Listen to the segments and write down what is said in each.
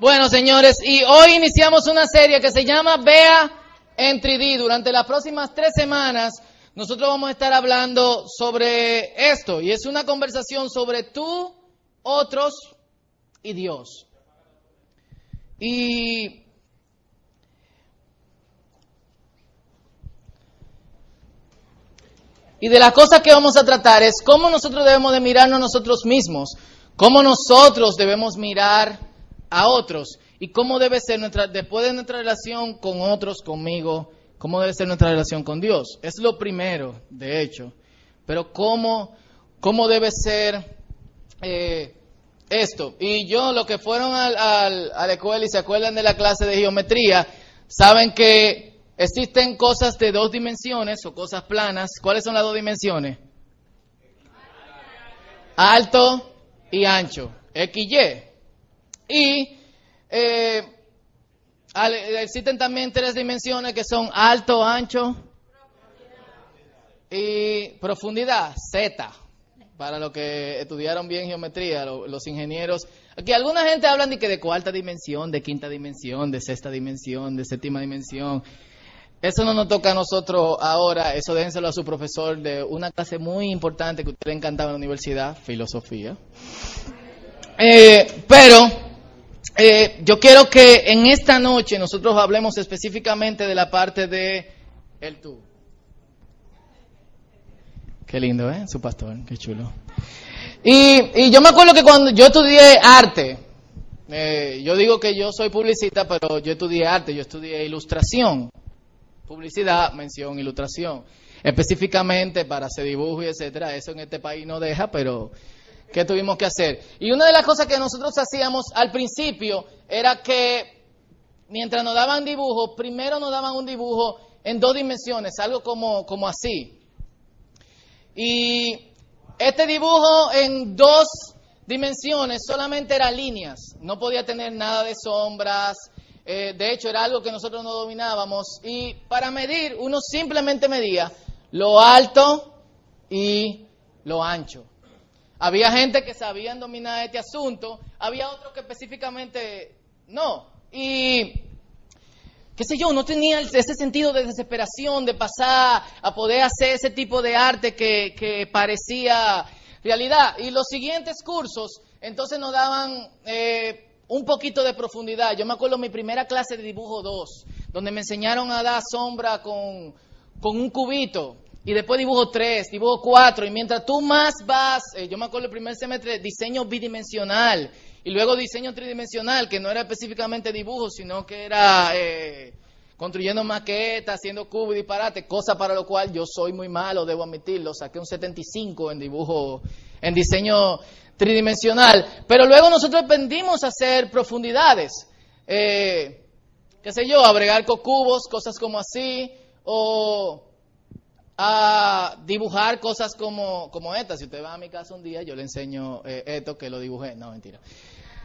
Bueno, señores, y hoy iniciamos una serie que se llama Vea en 3D. Durante las próximas tres semanas, nosotros vamos a estar hablando sobre esto, y es una conversación sobre tú, otros y Dios. Y Y de las cosas que vamos a tratar es cómo nosotros debemos de mirarnos nosotros mismos, cómo nosotros debemos mirar a otros y cómo debe ser nuestra, después de nuestra relación con otros, conmigo, cómo debe ser nuestra relación con Dios. Es lo primero, de hecho. Pero cómo, cómo debe ser eh, esto. Y yo, los que fueron al, al, a la escuela y se acuerdan de la clase de geometría, saben que Existen cosas de dos dimensiones o cosas planas. ¿Cuáles son las dos dimensiones? Alto y ancho. X, Y. Y eh, existen también tres dimensiones que son alto, ancho y profundidad, Z. Para los que estudiaron bien geometría, los, ingenieros. Aquí alguna gente hablan de que de cuarta dimensión, de quinta dimensión, de sexta dimensión, de séptima dimensión. Eso no nos toca a nosotros ahora, eso déjenselo a su profesor de una clase muy importante que usted le encantaba en la universidad, filosofía. Eh, pero eh, yo quiero que en esta noche nosotros hablemos específicamente de la parte de el tú. Qué lindo, ¿eh? Su pastor, qué chulo. Y, y yo me acuerdo que cuando yo estudié arte, eh, yo digo que yo soy publicista, pero yo estudié arte, yo estudié ilustración publicidad, mención, ilustración. Específicamente para hacer dibujo y etcétera, eso en este país no deja, pero ¿qué tuvimos que hacer? Y una de las cosas que nosotros hacíamos al principio era que mientras nos daban dibujo, primero nos daban un dibujo en dos dimensiones, algo como, como así. Y este dibujo en dos dimensiones solamente era líneas, no podía tener nada de sombras, eh, de hecho, era algo que nosotros no dominábamos. Y para medir, uno simplemente medía lo alto y lo ancho. Había gente que sabían dominar este asunto, había otros que específicamente no. Y qué sé yo, no tenía ese sentido de desesperación de pasar a poder hacer ese tipo de arte que, parecía realidad. Y los siguientes cursos, entonces nos daban eh, un poquito de profundidad. Yo me acuerdo mi primera clase de dibujo 2, donde me enseñaron a dar sombra con, un cubito. Y después dibujo 3, dibujo 4. Y mientras tú más vas, eh, yo me acuerdo el primer semestre, diseño bidimensional. Y luego diseño tridimensional, que no era específicamente dibujo, sino que era eh, construyendo maquetas, haciendo cubos y disparate, cosa para lo cual yo soy muy malo, debo admitirlo. Saqué un 75 en dibujo, en diseño tridimensional. Pero luego nosotros aprendimos a hacer profundidades. Eh, qué sé yo, a bregar con cubos, cosas como así, o a dibujar cosas como, como estas. Si usted va a mi casa un día, yo le enseño eh, esto que lo dibujé. No, mentira.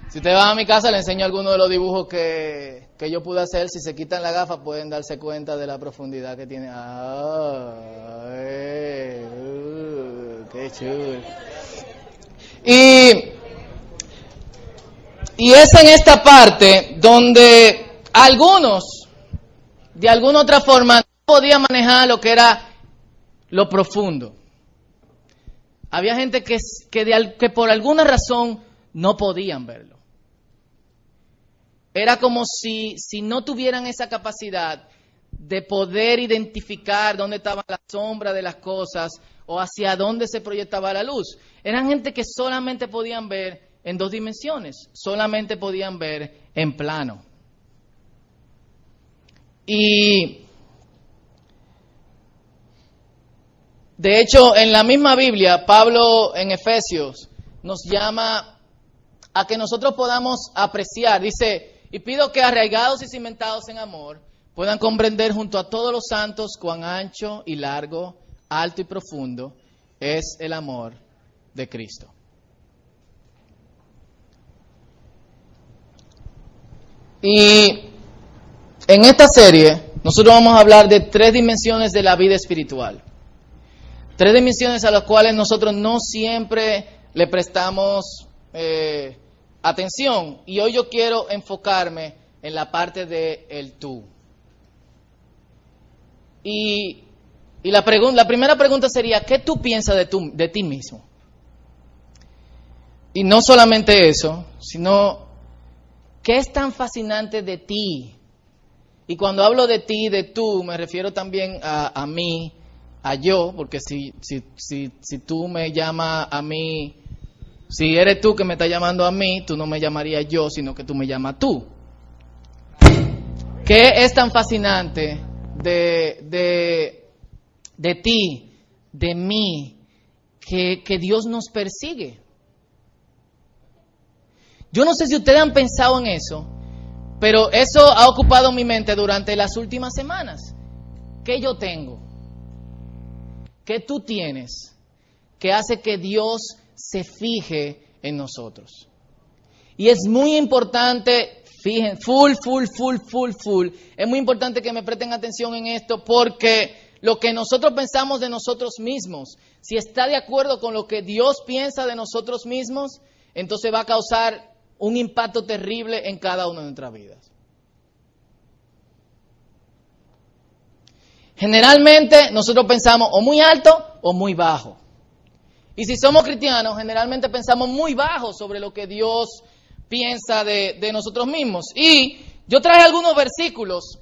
Si usted va a mi casa, le enseño algunos de los dibujos que, que yo pude hacer. Si se quitan la gafa, pueden darse cuenta de la profundidad que tiene. Ah, eh, uh, ¡Qué chulo! Y, y es en esta parte donde algunos, de alguna otra forma, no podían manejar lo que era lo profundo. Había gente que, que, por alguna razón no podían verlo. Era como si, si no tuvieran esa capacidad de poder identificar dónde estaba la sombra de las cosas o hacia dónde se proyectaba la luz. Eran gente que solamente podían ver en dos dimensiones, solamente podían ver en plano. Y de hecho, en la misma Biblia, Pablo en Efesios nos llama a que nosotros podamos apreciar, dice, y pido que arraigados y cimentados en amor, puedan comprender junto a todos los santos cuán ancho y largo, alto y profundo es el amor de Cristo. Y en esta serie nosotros vamos a hablar de tres dimensiones de la vida espiritual. Tres dimensiones a las cuales nosotros no siempre le prestamos eh, atención y hoy yo quiero enfocarme en la parte de el tú. Y, y la, la primera pregunta sería, ¿qué tú piensas de, tu, de ti mismo? Y no solamente eso, sino, ¿qué es tan fascinante de ti? Y cuando hablo de ti, de tú, me refiero también a, a mí, a yo, porque si, si, si, si tú me llamas a mí, si eres tú que me estás llamando a mí, tú no me llamarías yo, sino que tú me llamas tú. ¿Qué es tan fascinante de, de, de ti, de mí, que, que Dios nos persigue? Yo no sé si ustedes han pensado en eso, pero eso ha ocupado mi mente durante las últimas semanas. ¿Qué yo tengo? ¿Qué tú tienes? Que hace que Dios se fije en nosotros. Y es muy importante, fijen, full, full, full, full, full. Es muy importante que me presten atención en esto porque lo que nosotros pensamos de nosotros mismos, si está de acuerdo con lo que Dios piensa de nosotros mismos, entonces va a causar un impacto terrible en cada una de nuestras vidas. Generalmente nosotros pensamos o muy alto o muy bajo. Y si somos cristianos, generalmente pensamos muy bajo sobre lo que Dios piensa de, nosotros mismos. Y yo traje algunos versículos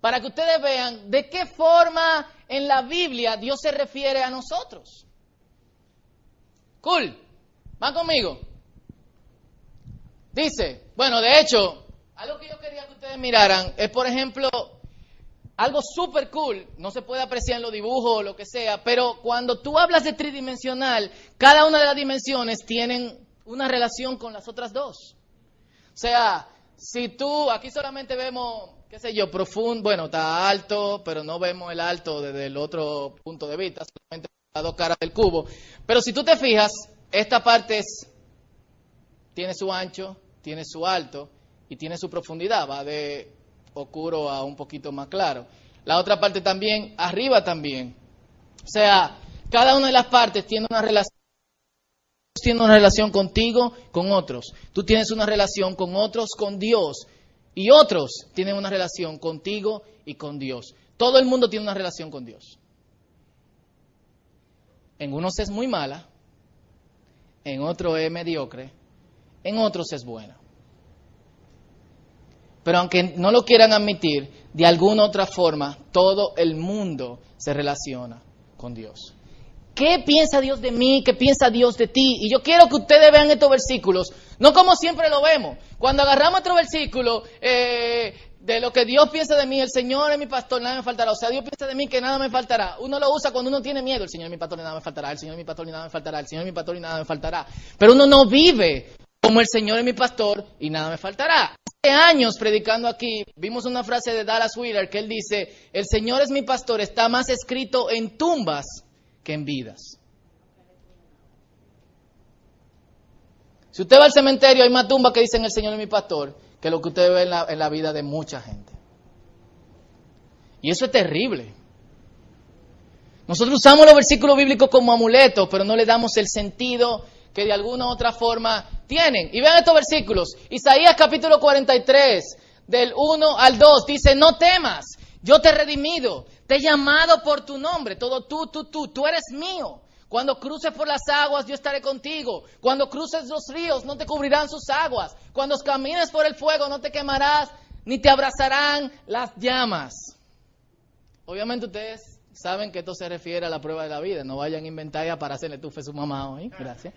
para que ustedes vean de qué forma en la Biblia Dios se refiere a nosotros. Cool. ¿Van conmigo? Dice, bueno, de hecho, algo que yo quería que ustedes miraran es, por ejemplo, algo súper cool, no se puede apreciar en los dibujos o lo que sea, pero cuando tú hablas de tridimensional, cada una de las dimensiones tienen una relación con las otras dos. O sea, si tú, aquí solamente vemos, qué sé yo, profundo, bueno, está alto, pero no vemos el alto desde el otro punto de vista, solamente las dos caras del cubo. Pero si tú te fijas, esta parte es, tiene su ancho, tiene su alto y tiene su profundidad, va de oscuro a un poquito más claro. La otra parte también, arriba también. O sea, cada una de las partes tiene una relación tiene una relación contigo, con otros. Tú tienes una relación con otros, con Dios. Y otros tienen una relación contigo y con Dios. Todo el mundo tiene una relación con Dios. En unos es muy mala, en otros es mediocre, en otros es buena. Pero aunque no lo quieran admitir, de alguna otra forma, todo el mundo se relaciona con Dios. ¿Qué piensa Dios de mí? ¿Qué piensa Dios de ti? Y yo quiero que ustedes vean estos versículos, no como siempre lo vemos. Cuando agarramos otro versículo eh, de lo que Dios piensa de mí, el Señor es mi pastor, nada me faltará. O sea, Dios piensa de mí que nada me faltará. Uno lo usa cuando uno tiene miedo, el Señor es mi pastor y nada me faltará, el Señor es mi pastor y nada me faltará, el Señor es mi pastor y nada me faltará. Pero uno no vive como el Señor es mi pastor y nada me faltará. Años predicando aquí, vimos una frase de Dallas Wheeler que él dice, el Señor es mi pastor está más escrito en tumbas que en vidas. Si usted va al cementerio, hay más tumbas que dicen el Señor es mi pastor que lo que usted ve en la, en la vida de mucha gente. Y eso es terrible. Nosotros usamos los versículos bíblicos como amuletos, pero no le damos el sentido que de alguna u otra forma tienen. Y vean estos versículos. Isaías capítulo 43, del 1 al 2, dice, no temas, yo te he redimido, te he llamado por tu nombre, todo tú, tú, tú, tú eres mío. Cuando cruces por las aguas, yo estaré contigo. Cuando cruces los ríos, no te cubrirán sus aguas. Cuando camines por el fuego, no te quemarás, ni te abrazarán las llamas. Obviamente ustedes saben que esto se refiere a la prueba de la vida. No vayan a inventar para hacerle tufe a su mamá hoy. Gracias.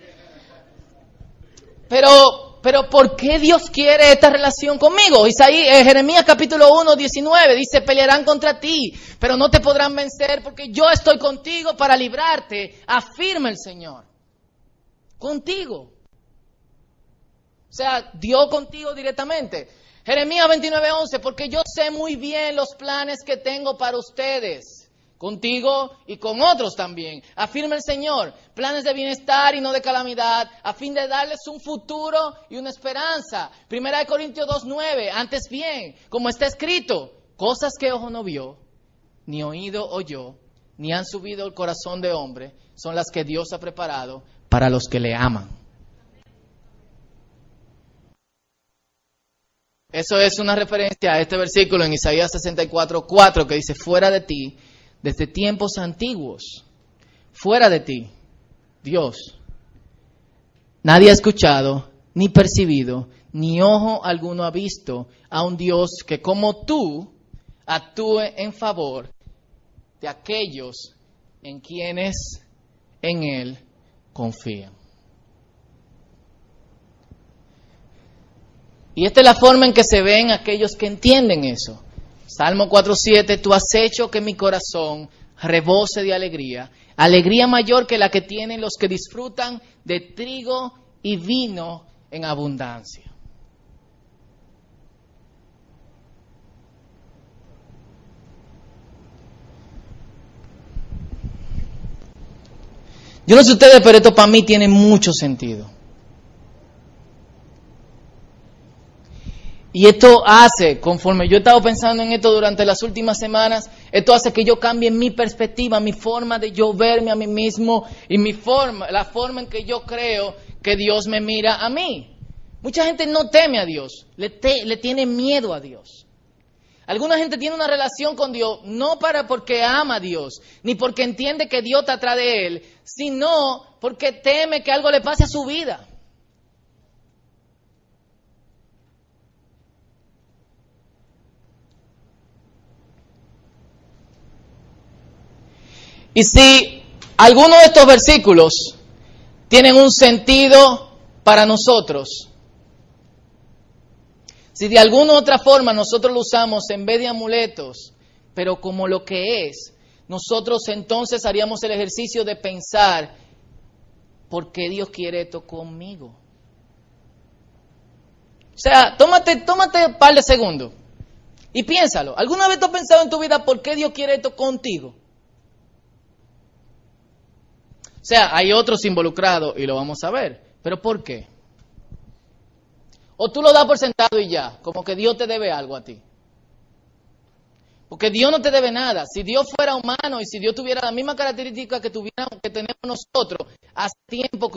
Pero, pero ¿por qué Dios quiere esta relación conmigo? Isaías, eh, Jeremías capítulo 1, 19 dice, pelearán contra ti, pero no te podrán vencer porque yo estoy contigo para librarte, afirma el Señor. Contigo. O sea, Dios contigo directamente. Jeremías 29, 11, porque yo sé muy bien los planes que tengo para ustedes contigo y con otros también. Afirma el Señor, planes de bienestar y no de calamidad, a fin de darles un futuro y una esperanza. Primera de Corintios 2.9, antes bien, como está escrito, cosas que ojo no vio, ni oído oyó, ni han subido el corazón de hombre, son las que Dios ha preparado para los que le aman. Eso es una referencia a este versículo en Isaías 64, 4 que dice, fuera de ti, desde tiempos antiguos, fuera de ti, Dios. Nadie ha escuchado, ni percibido, ni ojo alguno ha visto a un Dios que como tú actúe en favor de aquellos en quienes en Él confían. Y esta es la forma en que se ven aquellos que entienden eso. Salmo 4.7, tú has hecho que mi corazón rebose de alegría, alegría mayor que la que tienen los que disfrutan de trigo y vino en abundancia. Yo no sé ustedes, pero esto para mí tiene mucho sentido. Y esto hace, conforme yo he estado pensando en esto durante las últimas semanas, esto hace que yo cambie mi perspectiva, mi forma de yo verme a mí mismo y mi forma, la forma en que yo creo que Dios me mira a mí. Mucha gente no teme a Dios, le, le tiene miedo a Dios. Alguna gente tiene una relación con Dios no para porque ama a Dios, ni porque entiende que Dios está atrás de él, sino porque teme que algo le pase a su vida. Y si algunos de estos versículos tienen un sentido para nosotros, si de alguna u otra forma nosotros lo usamos en vez de amuletos, pero como lo que es, nosotros entonces haríamos el ejercicio de pensar, ¿por qué Dios quiere esto conmigo? O sea, tómate, tómate un par de segundos y piénsalo. ¿Alguna vez tú has pensado en tu vida por qué Dios quiere esto contigo? O sea, hay otros involucrados y lo vamos a ver. ¿Pero por qué? O tú lo das por sentado y ya, como que Dios te debe algo a ti. Porque Dios no te debe nada. Si Dios fuera humano y si Dios tuviera la misma característica que, tuviéramos, que tenemos nosotros, hace tiempo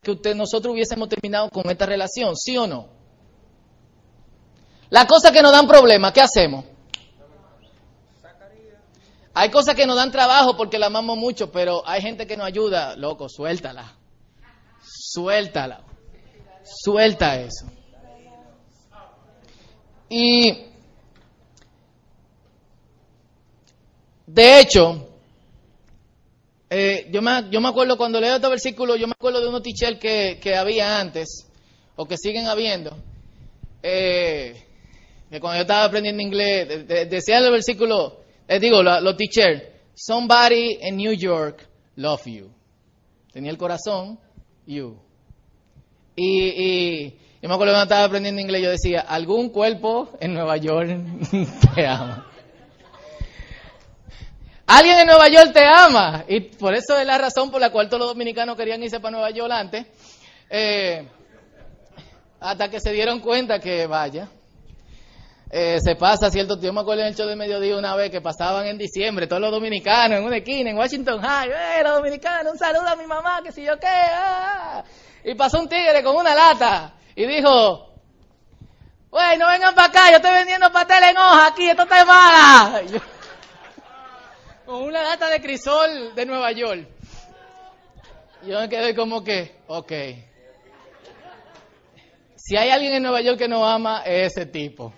que, usted, nosotros hubiésemos terminado con esta relación, ¿sí o no? Las cosas que nos dan problemas, ¿qué hacemos? Hay cosas que nos dan trabajo porque la amamos mucho, pero hay gente que nos ayuda. Loco, suéltala. Suéltala. Suelta eso. Y de hecho, eh, yo, me, yo me acuerdo cuando leo este versículo, yo me acuerdo de unos teacher que, que había antes, o que siguen habiendo, eh, que cuando yo estaba aprendiendo inglés, decía el versículo, les digo, los lo teacher, somebody in New York love you. Tenía el corazón, you. Y, y yo me acuerdo cuando estaba aprendiendo inglés, yo decía, algún cuerpo en Nueva York te ama. Alguien en Nueva York te ama. Y por eso es la razón por la cual todos los dominicanos querían irse para Nueva York antes. Eh, hasta que se dieron cuenta que, vaya, eh, se pasa cierto tiempo. me acuerdo en el de mediodía una vez que pasaban en diciembre todos los dominicanos en una esquina en Washington High. ¡Eh, los dominicanos! Un saludo a mi mamá, que si yo qué. Ah". Y pasó un tigre con una lata y dijo: Güey, no vengan para acá, yo estoy vendiendo pastel en hoja aquí, esto está mala. con una lata de crisol de Nueva York. Yo me quedé como que, ok. Si hay alguien en Nueva York que no ama, es ese tipo.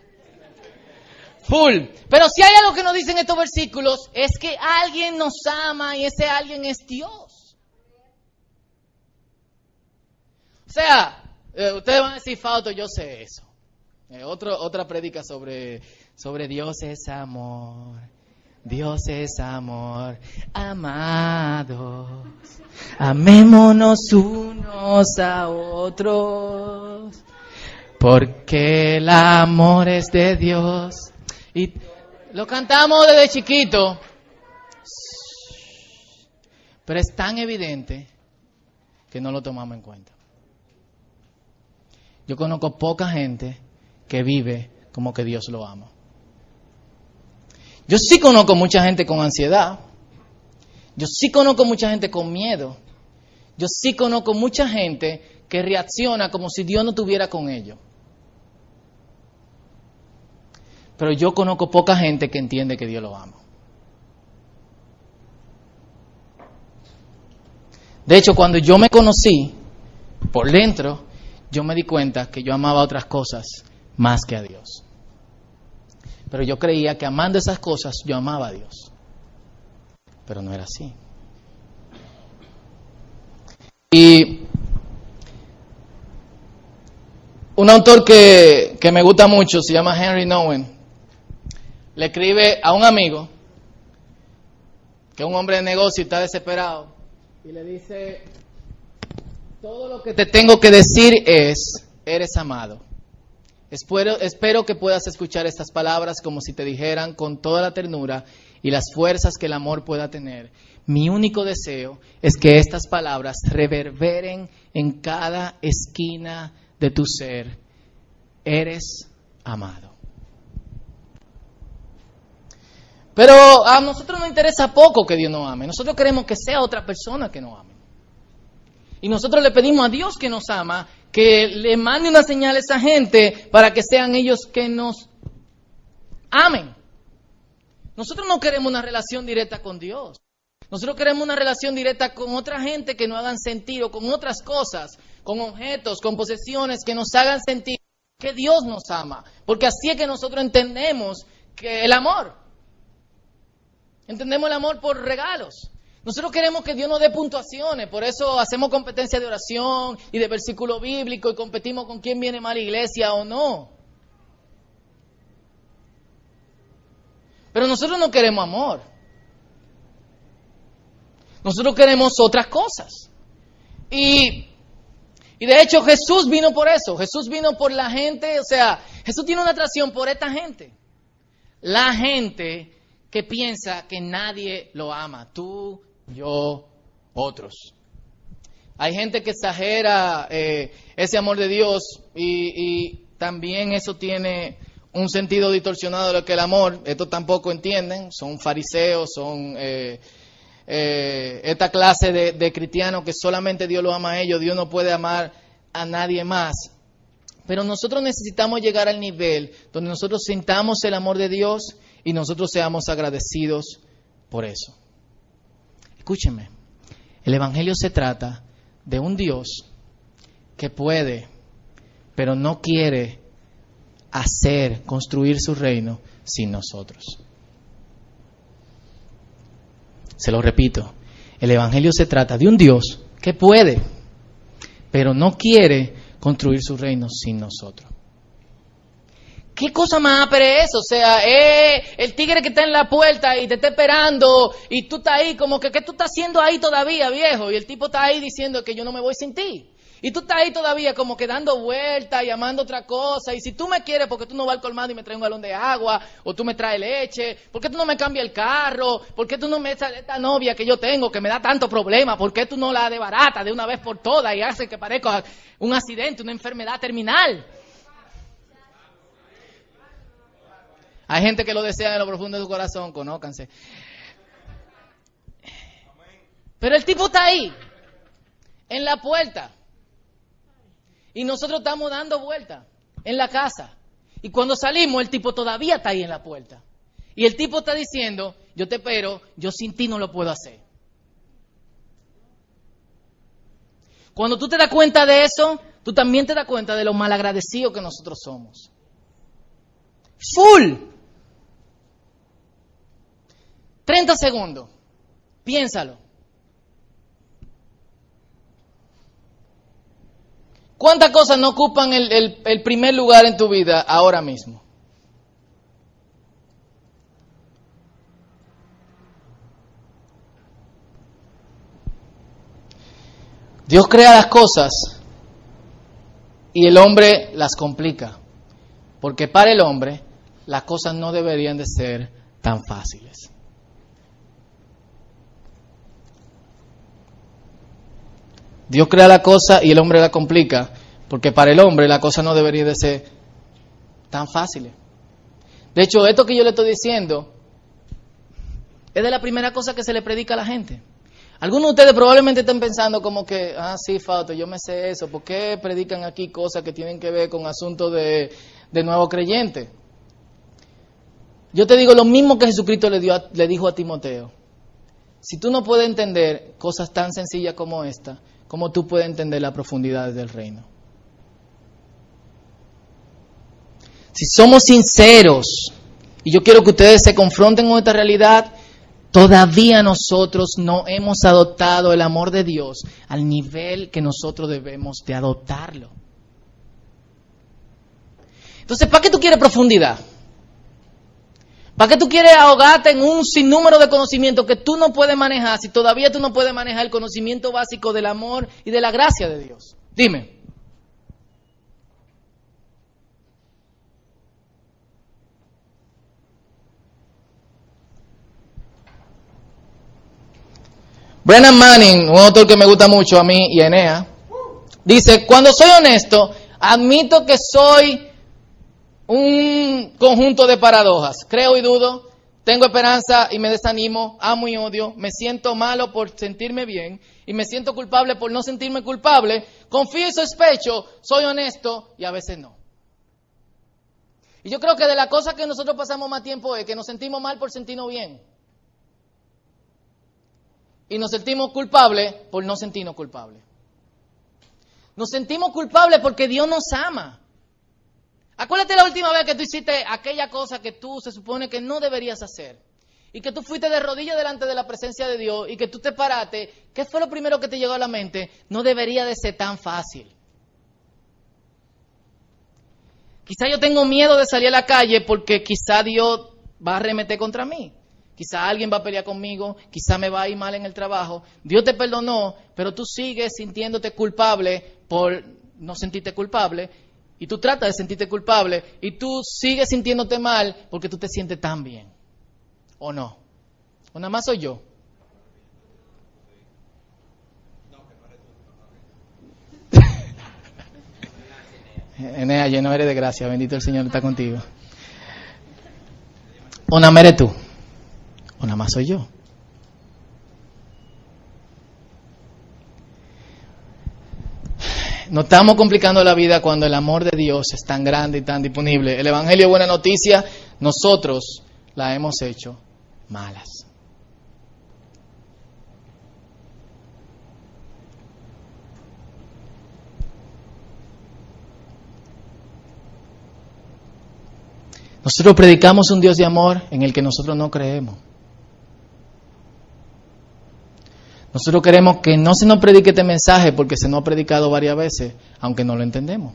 Full. Pero si hay algo que nos dicen estos versículos, es que alguien nos ama y ese alguien es Dios. O sea, eh, ustedes van a decir, Fauto, yo sé eso. Eh, otra predica sobre, sobre Dios es amor. Dios es amor. Amados. Amémonos unos a otros. Porque el amor es de Dios y lo cantamos desde chiquito, pero es tan evidente que no lo tomamos en cuenta. Yo conozco poca gente que vive como que Dios lo ama. Yo sí conozco mucha gente con ansiedad. Yo sí conozco mucha gente con miedo. Yo sí conozco mucha gente que reacciona como si Dios no estuviera con ellos. Pero yo conozco poca gente que entiende que Dios lo ama. De hecho, cuando yo me conocí por dentro, yo me di cuenta que yo amaba otras cosas más que a Dios. Pero yo creía que amando esas cosas yo amaba a Dios. Pero no era así. Y un autor que, que me gusta mucho se llama Henry Nowen. Le escribe a un amigo que es un hombre de negocio y está desesperado y le dice, todo lo que te tengo que decir es, eres amado. Espero, espero que puedas escuchar estas palabras como si te dijeran con toda la ternura y las fuerzas que el amor pueda tener. Mi único deseo es que estas palabras reverberen en cada esquina de tu ser. Eres amado. Pero a nosotros nos interesa poco que Dios nos ame. Nosotros queremos que sea otra persona que nos ame. Y nosotros le pedimos a Dios que nos ama, que le mande una señal a esa gente para que sean ellos que nos amen. Nosotros no queremos una relación directa con Dios. Nosotros queremos una relación directa con otra gente que nos hagan sentir o con otras cosas, con objetos, con posesiones que nos hagan sentir que Dios nos ama. Porque así es que nosotros entendemos que el amor. Entendemos el amor por regalos. Nosotros queremos que Dios nos dé puntuaciones, por eso hacemos competencia de oración y de versículo bíblico y competimos con quién viene la iglesia o no. Pero nosotros no queremos amor. Nosotros queremos otras cosas. Y, y de hecho Jesús vino por eso. Jesús vino por la gente, o sea, Jesús tiene una atracción por esta gente. La gente que piensa que nadie lo ama, tú, yo, otros. Hay gente que exagera eh, ese amor de Dios y, también eso tiene un sentido distorsionado de lo que el amor, esto tampoco entienden, son fariseos, son eh, eh, esta clase de, de cristianos que solamente Dios lo ama a ellos, Dios no puede amar a nadie más. Pero nosotros necesitamos llegar al nivel donde nosotros sintamos el amor de Dios y nosotros seamos agradecidos por eso. Escúchenme, el Evangelio se trata de un Dios que puede, pero no quiere hacer, construir su reino sin nosotros. Se lo repito, el Evangelio se trata de un Dios que puede, pero no quiere construir su reino sin nosotros. ¿Qué cosa más apre eso? O sea, eh, el tigre que está en la puerta y te está esperando y tú estás ahí como que, ¿qué tú estás haciendo ahí todavía, viejo? Y el tipo está ahí diciendo que yo no me voy sin ti. Y tú estás ahí todavía como que dando vueltas, llamando otra cosa. Y si tú me quieres, porque tú no vas al colmado y me traes un galón de agua? O tú me traes leche. ¿Por qué tú no me cambias el carro? ¿Por qué tú no me echas esta novia que yo tengo que me da tanto problema? ¿Por qué tú no la barata de una vez por todas y hace que parezca un accidente, una enfermedad terminal? Hay gente que lo desea en lo profundo de su corazón, conócanse. Pero el tipo está ahí, en la puerta. Y nosotros estamos dando vueltas en la casa. Y cuando salimos, el tipo todavía está ahí en la puerta. Y el tipo está diciendo, yo te espero, yo sin ti no lo puedo hacer. Cuando tú te das cuenta de eso, tú también te das cuenta de lo malagradecidos que nosotros somos. Full. 30 segundos. Piénsalo. ¿Cuántas cosas no ocupan el, primer lugar en tu vida ahora mismo? Dios crea las cosas y el hombre las complica. Porque para el hombre las cosas no deberían de ser tan fáciles. Dios crea la cosa y el hombre la complica, porque para el hombre la cosa no debería de ser tan fácil. De hecho, esto que yo le estoy diciendo es de la primera cosa que se le predica a la gente. Algunos de ustedes probablemente estén pensando como que, ah, sí, Fausto, yo me sé eso. ¿Por qué predican aquí cosas que tienen que ver con asuntos de, de nuevo creyente? yo te digo lo mismo que Jesucristo le, dio le dijo a Timoteo. Si tú no puedes entender cosas tan sencillas como esta, ¿cómo tú puedes entender la profundidad del reino? Si somos sinceros, y yo quiero que ustedes se confronten con esta realidad, todavía nosotros no hemos adoptado el amor de Dios al nivel que nosotros debemos de adoptarlo. Entonces, ¿para qué tú quieres profundidad? ¿Para qué tú quieres ahogarte en un sinnúmero de conocimientos que tú no puedes manejar si todavía tú no puedes manejar el conocimiento básico del amor y de la gracia de Dios? Dime. Brennan Manning, un autor que me gusta mucho a mí y a Enea, dice, cuando soy honesto, admito que soy un conjunto de paradojas. Creo y dudo, tengo esperanza y me desanimo, amo y odio, me siento malo por sentirme bien y me siento culpable por no sentirme culpable, confío y sospecho, soy honesto y a veces no. Y yo creo que de la cosa que nosotros pasamos más tiempo es que nos sentimos mal por sentirnos bien. Y nos sentimos culpables por no sentirnos culpables. Nos sentimos culpables porque Dios nos ama. Acuérdate la última vez que tú hiciste aquella cosa que tú se supone que no deberías hacer. Y que tú fuiste de rodillas delante de la presencia de Dios y que tú te paraste. ¿Qué fue lo primero que te llegó a la mente? No debería de ser tan fácil. Quizá yo tengo miedo de salir a la calle porque quizá Dios va a arremeter contra mí. Quizá alguien va a pelear conmigo, quizá me va a ir mal en el trabajo. Dios te perdonó, pero tú sigues sintiéndote culpable por no sentirte culpable. Y tú tratas de sentirte culpable y tú sigues sintiéndote mal porque tú te sientes tan bien. ¿O no? ¿O nada más soy yo? Enea, lleno eres de gracia, bendito el Señor está contigo. ¿O nada más eres tú? ¿O nada más soy yo? Nos estamos complicando la vida cuando el amor de Dios es tan grande y tan disponible. El Evangelio buena noticia, nosotros la hemos hecho malas. Nosotros predicamos un Dios de amor en el que nosotros no creemos. Nosotros queremos que no se nos predique este mensaje porque se nos ha predicado varias veces, aunque no lo entendemos.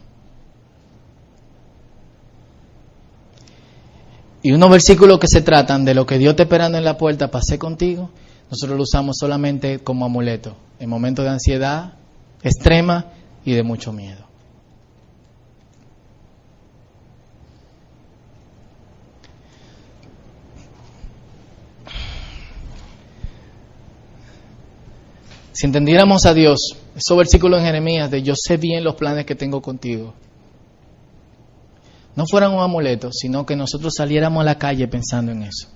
Y unos versículos que se tratan de lo que Dios está esperando en la puerta para hacer contigo, nosotros lo usamos solamente como amuleto, en momentos de ansiedad extrema y de mucho miedo. Si entendiéramos a Dios, esos versículos en Jeremías de yo sé bien los planes que tengo contigo, no fueran un amuleto, sino que nosotros saliéramos a la calle pensando en eso.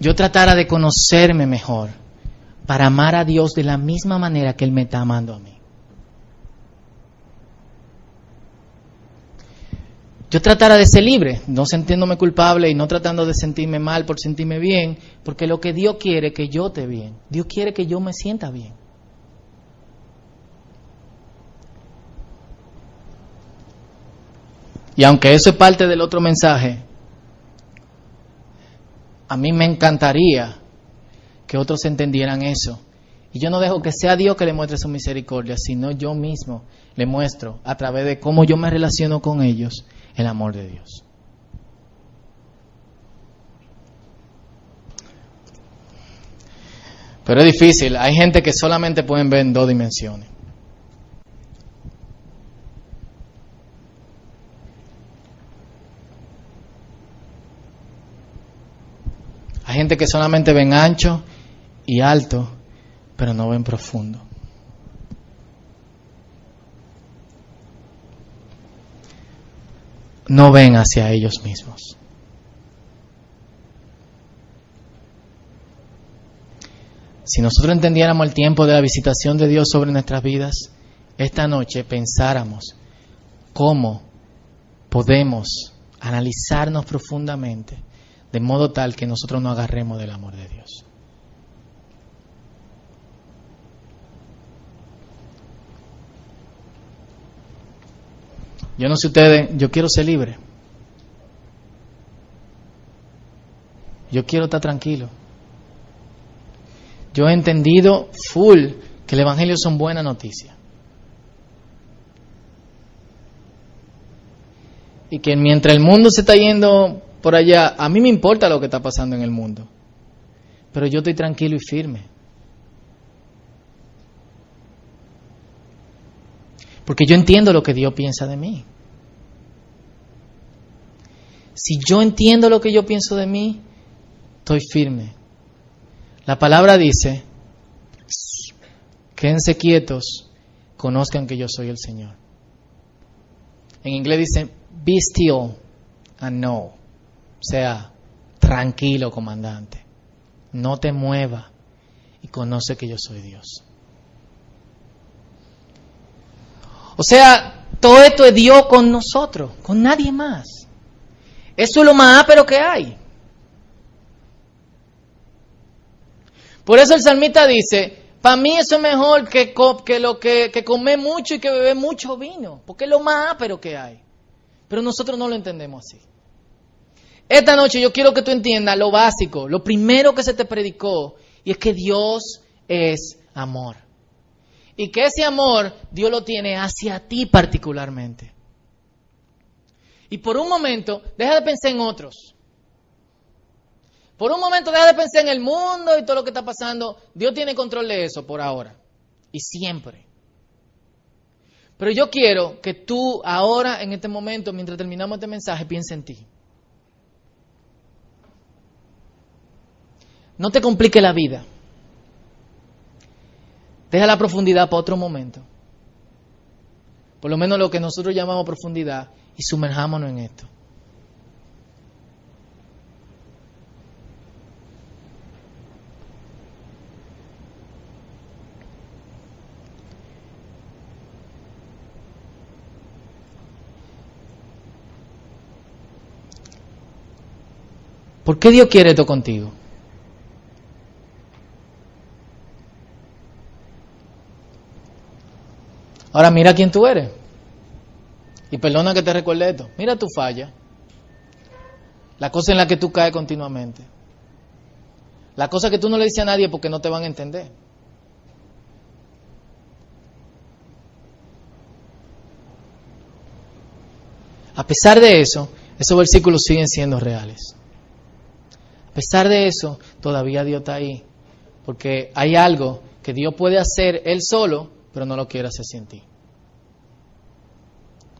Yo tratara de conocerme mejor para amar a Dios de la misma manera que Él me está amando a mí. Yo tratara de ser libre, no sintiéndome culpable y no tratando de sentirme mal por sentirme bien, porque lo que Dios quiere es que yo esté bien. Dios quiere que yo me sienta bien. Y aunque eso es parte del otro mensaje, a mí me encantaría que otros entendieran eso. Y yo no dejo que sea Dios que le muestre su misericordia, sino yo mismo le muestro a través de cómo yo me relaciono con ellos el amor de Dios. Pero es difícil, hay gente que solamente pueden ver en dos dimensiones. Hay gente que solamente ven ancho y alto, pero no ven profundo. No ven hacia ellos mismos. Si nosotros entendiéramos el tiempo de la visitación de Dios sobre nuestras vidas, esta noche pensáramos cómo podemos analizarnos profundamente de modo tal que nosotros no agarremos del amor de Dios. Yo no sé ustedes, yo quiero ser libre. Yo quiero estar tranquilo. Yo he entendido full que el Evangelio son buena noticia. Y que mientras el mundo se está yendo por allá, a mí me importa lo que está pasando en el mundo. Pero yo estoy tranquilo y firme. Porque yo entiendo lo que Dios piensa de mí. Si yo entiendo lo que yo pienso de mí, estoy firme. La palabra dice, quédense quietos, conozcan que yo soy el Señor. En inglés dice, be still and know. O sea, tranquilo, comandante. No te mueva y conoce que yo soy Dios. O sea, todo esto es Dios con nosotros, con nadie más. Eso es lo más ápero que hay. Por eso el salmista dice, para mí eso es mejor que, que lo que, que comer mucho y que beber mucho vino, porque es lo más ápero que hay. Pero nosotros no lo entendemos así. Esta noche yo quiero que tú entiendas lo básico, lo primero que se te predicó, y es que Dios es amor. Y que ese amor Dios lo tiene hacia ti particularmente. Y por un momento, deja de pensar en otros. Por un momento, deja de pensar en el mundo y todo lo que está pasando. Dios tiene control de eso por ahora. Y siempre. Pero yo quiero que tú ahora, en este momento, mientras terminamos este mensaje, piense en ti. No te complique la vida. Deja la profundidad para otro momento. Por lo menos lo que nosotros llamamos profundidad y sumerjámonos en esto. ¿Por qué Dios quiere esto contigo? Ahora mira quién tú eres. Y perdona que te recuerde esto. Mira tu falla. La cosa en la que tú caes continuamente. La cosa que tú no le dices a nadie porque no te van a entender. A pesar de eso, esos versículos siguen siendo reales. A pesar de eso, todavía Dios está ahí. Porque hay algo que Dios puede hacer Él solo, pero no lo quiere hacer sin ti.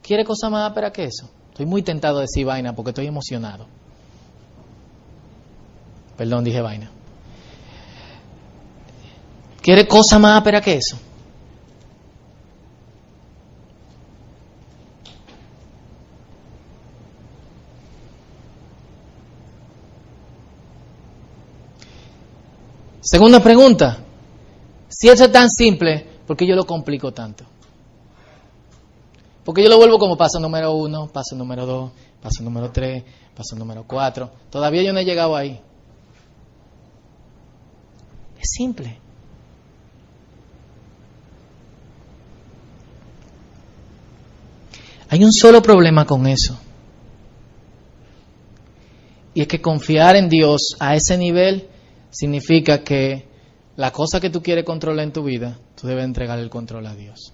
¿Quiere cosa más ápera que eso? Estoy muy tentado de decir vaina porque estoy emocionado. Perdón, dije vaina. ¿Quiere cosa más ápera que eso? Segunda pregunta. Si eso es tan simple, ¿por qué yo lo complico tanto? Porque yo lo vuelvo como paso número uno, paso número dos, paso número tres, paso número cuatro. Todavía yo no he llegado ahí. Es simple. Hay un solo problema con eso. Y es que confiar en Dios a ese nivel significa que la cosa que tú quieres controlar en tu vida, tú debes entregar el control a Dios.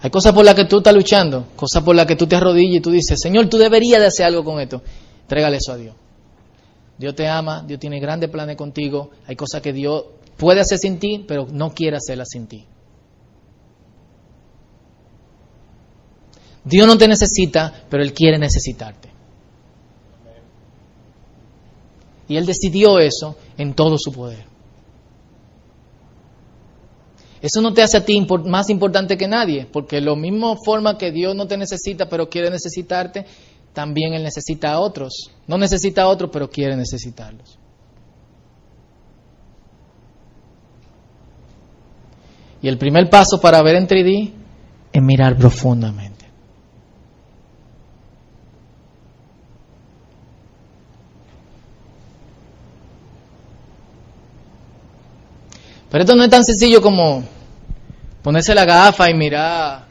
Hay cosas por las que tú estás luchando, cosas por las que tú te arrodillas y tú dices, Señor, tú deberías de hacer algo con esto. Trégale eso a Dios. Dios te ama, Dios tiene grandes planes contigo. Hay cosas que Dios puede hacer sin ti, pero no quiere hacerlas sin ti. Dios no te necesita, pero Él quiere necesitarte. Y Él decidió eso en todo su poder. Eso no te hace a ti más importante que nadie, porque lo mismo forma que Dios no te necesita, pero quiere necesitarte, también Él necesita a otros. No necesita a otros, pero quiere necesitarlos. Y el primer paso para ver en 3D es mirar profundamente. Pero esto no es tan sencillo como ponerse la gafa y mirar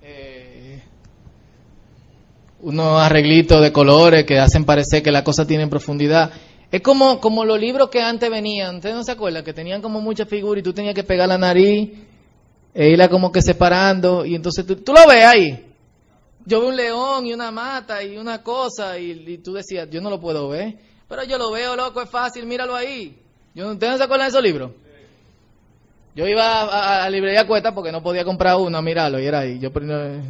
eh, unos arreglitos de colores que hacen parecer que la cosa tiene profundidad. Es como, como los libros que antes venían, ¿ustedes no se acuerdan? Que tenían como muchas figuras y tú tenías que pegar la nariz e irla como que separando y entonces tú, tú lo ves ahí. Yo veo un león y una mata y una cosa y, y tú decías, yo no lo puedo ver, pero yo lo veo, loco, es fácil, míralo ahí. Yo, ¿Ustedes no se acuerdan de esos libros? Yo iba a, a, librería Cuesta porque no podía comprar uno a mirarlo y era ahí. Yo primero,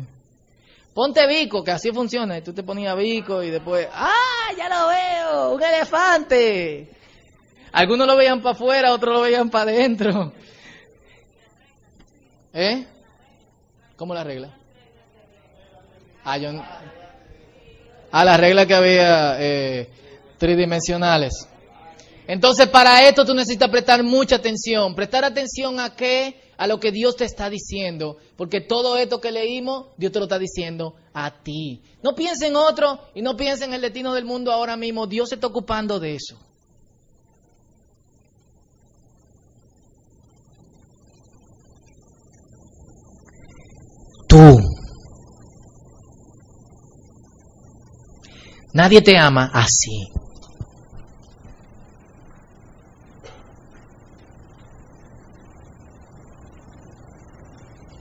ponte bico, que así funciona. Y tú te ponías bico y después, ¡ah, ya lo veo! ¡Un elefante! Algunos lo veían para afuera, otros lo veían para adentro. ¿Eh? ¿Cómo la regla? Ah, yo... ah la regla que había eh, tridimensionales. Entonces, para esto tú necesitas prestar mucha atención. Prestar atención a qué? A lo que Dios te está diciendo. Porque todo esto que leímos, Dios te lo está diciendo a ti. No pienses en otro y no pienses en el destino del mundo ahora mismo. Dios se está ocupando de eso. Tú. Nadie te ama así.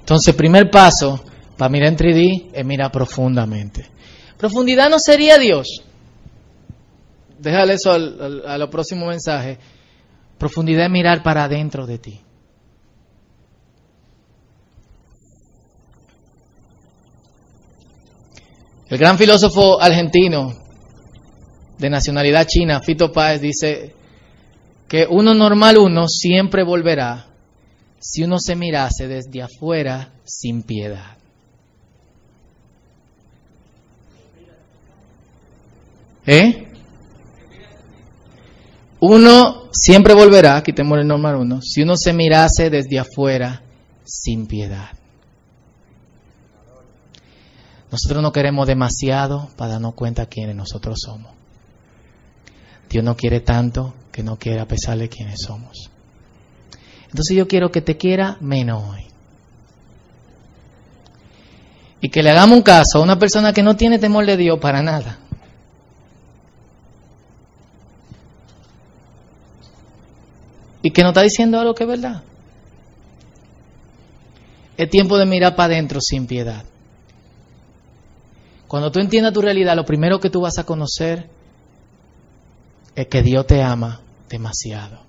Entonces, primer paso para mirar en 3D es mirar profundamente. Profundidad no sería Dios. Déjale eso al, al, a los próximos mensajes. Profundidad es mirar para adentro de ti. El gran filósofo argentino de nacionalidad china, Fito Páez, dice que uno normal uno siempre volverá si uno se mirase desde afuera sin piedad. ¿Eh? Uno siempre volverá, quitemos el normal uno, si uno se mirase desde afuera sin piedad. Nosotros no queremos demasiado para darnos cuenta quiénes nosotros somos. Dios no quiere tanto que no quiera pesar de quiénes somos. Entonces yo quiero que te quiera menos hoy. Y que le hagamos un caso a una persona que no tiene temor de Dios para nada. Y que no está diciendo algo que es verdad. Es tiempo de mirar para adentro sin piedad. Cuando tú entiendas tu realidad, lo primero que tú vas a conocer es que Dios te ama demasiado.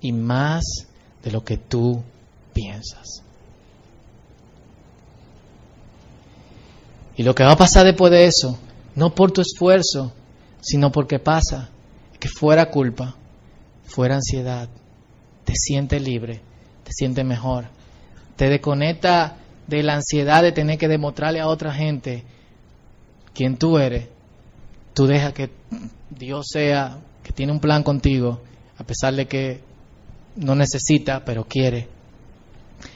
Y más de lo que tú piensas. Y lo que va a pasar después de eso, no por tu esfuerzo, sino porque pasa, que fuera culpa, fuera ansiedad, te sientes libre, te sientes mejor, te desconecta de la ansiedad de tener que demostrarle a otra gente quién tú eres, tú dejas que Dios sea, que tiene un plan contigo, a pesar de que no necesita, pero quiere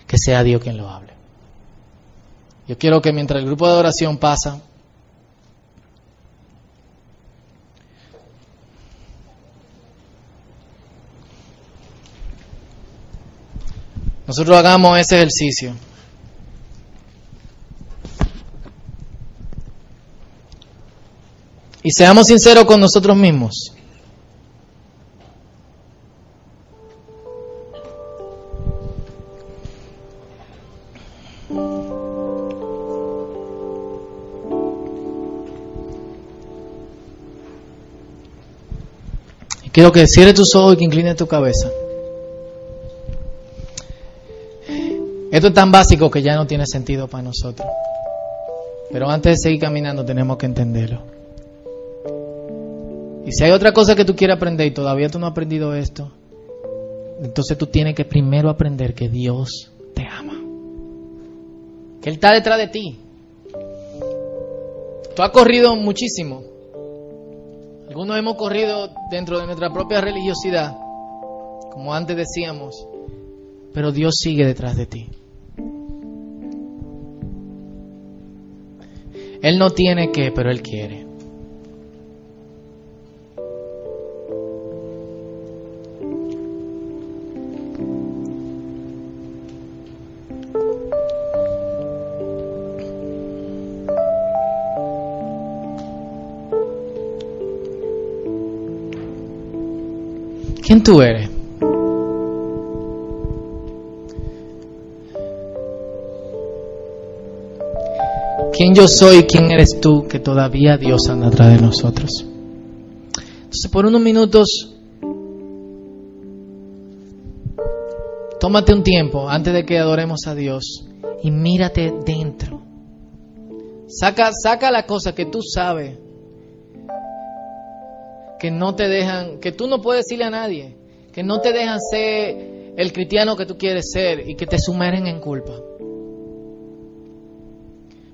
que sea Dios quien lo hable. Yo quiero que mientras el grupo de oración pasa, nosotros hagamos ese ejercicio. Y seamos sinceros con nosotros mismos. Quiero que cierre tus ojos y que incline tu cabeza. Esto es tan básico que ya no tiene sentido para nosotros. Pero antes de seguir caminando tenemos que entenderlo. Y si hay otra cosa que tú quieres aprender y todavía tú no has aprendido esto, entonces tú tienes que primero aprender que Dios te ama. Que Él está detrás de ti. Tú has corrido muchísimo. Algunos hemos corrido dentro de nuestra propia religiosidad, como antes decíamos, pero Dios sigue detrás de ti. Él no tiene que, pero Él quiere. ¿Quién tú eres? ¿Quién yo soy? ¿Quién eres tú? Que todavía Dios anda atrás de nosotros. Entonces, por unos minutos, tómate un tiempo antes de que adoremos a Dios y mírate dentro. Saca, saca la cosa que tú sabes que no te dejan, que tú no puedes decirle a nadie, que no te dejan ser el cristiano que tú quieres ser y que te sumergen en culpa.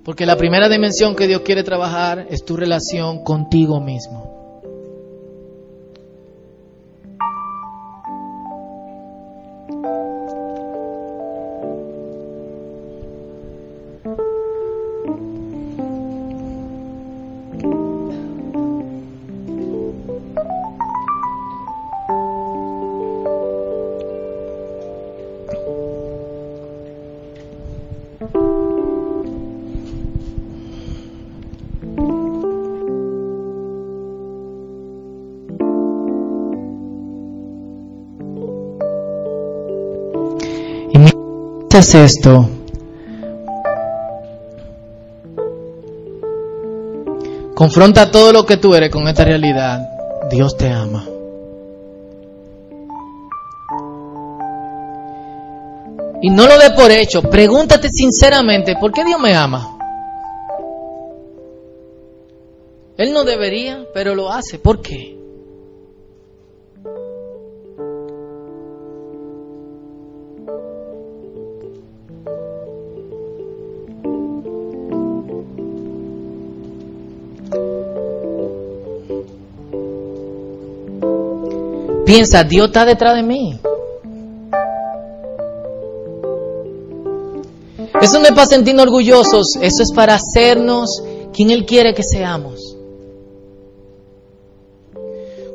Porque la primera dimensión que Dios quiere trabajar es tu relación contigo mismo. Esto, confronta todo lo que tú eres con esta realidad. Dios te ama. Y no lo dé por hecho. Pregúntate sinceramente, ¿por qué Dios me ama? Él no debería, pero lo hace. ¿Por qué? Piensa, Dios está detrás de mí. Eso no es para sentirnos orgullosos, eso es para hacernos quien Él quiere que seamos.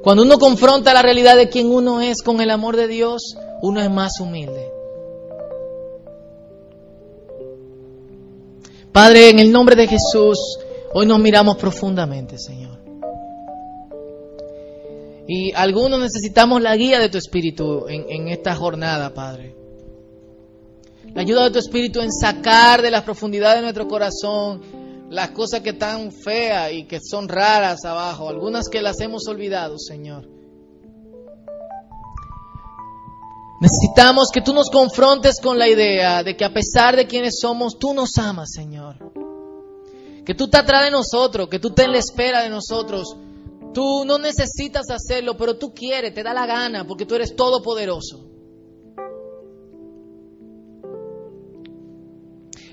Cuando uno confronta la realidad de quien uno es con el amor de Dios, uno es más humilde. Padre, en el nombre de Jesús, hoy nos miramos profundamente, Señor. Y algunos necesitamos la guía de tu Espíritu en, esta jornada, Padre. La ayuda de tu Espíritu en sacar de las profundidades de nuestro corazón las cosas que están feas y que son raras abajo, algunas que las hemos olvidado, Señor. Necesitamos que tú nos confrontes con la idea de que a pesar de quienes somos, tú nos amas, Señor. Que tú te atrás de nosotros, que tú te en la espera de nosotros Tú no necesitas hacerlo, pero tú quieres, te da la gana, porque tú eres todopoderoso.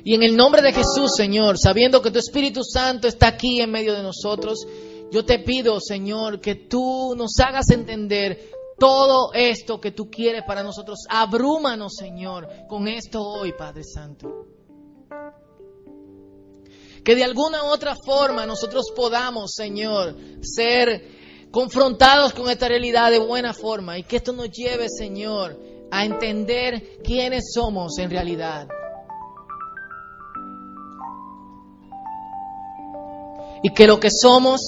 Y en el nombre de Jesús, Señor, sabiendo que tu Espíritu Santo está aquí en medio de nosotros, yo te pido, Señor, que tú nos hagas entender todo esto que tú quieres para nosotros. Abrúmanos, Señor, con esto hoy, Padre Santo que de alguna u otra forma nosotros podamos, Señor, ser confrontados con esta realidad de buena forma y que esto nos lleve, Señor, a entender quiénes somos en realidad. Y que lo que somos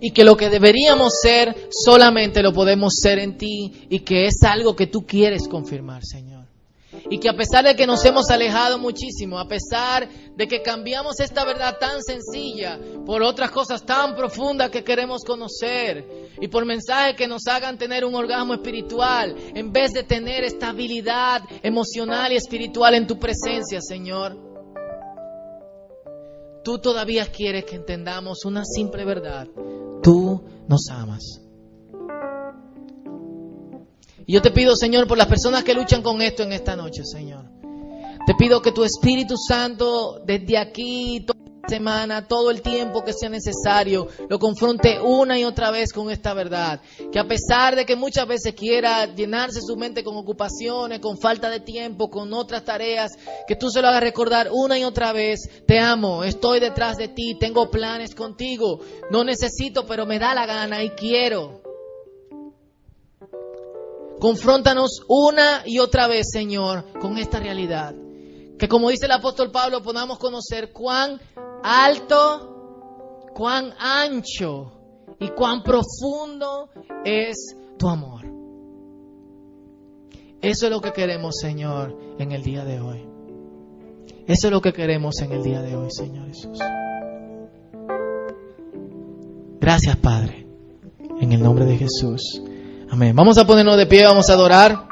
y que lo que deberíamos ser solamente lo podemos ser en ti y que es algo que tú quieres confirmar, Señor. Y que a pesar de que nos hemos alejado muchísimo, a pesar de que cambiamos esta verdad tan sencilla por otras cosas tan profundas que queremos conocer y por mensajes que nos hagan tener un orgasmo espiritual, en vez de tener estabilidad emocional y espiritual en tu presencia, Señor, tú todavía quieres que entendamos una simple verdad. Tú nos amas. Y yo te pido, Señor, por las personas que luchan con esto en esta noche, Señor. Te pido que tu Espíritu Santo desde aquí semana, todo el tiempo que sea necesario, lo confronte una y otra vez con esta verdad. Que a pesar de que muchas veces quiera llenarse su mente con ocupaciones, con falta de tiempo, con otras tareas, que tú se lo hagas recordar una y otra vez, te amo, estoy detrás de ti, tengo planes contigo, no necesito, pero me da la gana y quiero. Confróntanos una y otra vez, Señor, con esta realidad. Que como dice el apóstol Pablo, podamos conocer cuán alto, cuán ancho y cuán profundo es tu amor. Eso es lo que queremos, Señor, en el día de hoy. Eso es lo que queremos en el día de hoy, Señor Jesús. Gracias, Padre. En el nombre de Jesús. Amén. Vamos a ponernos de pie, vamos a adorar.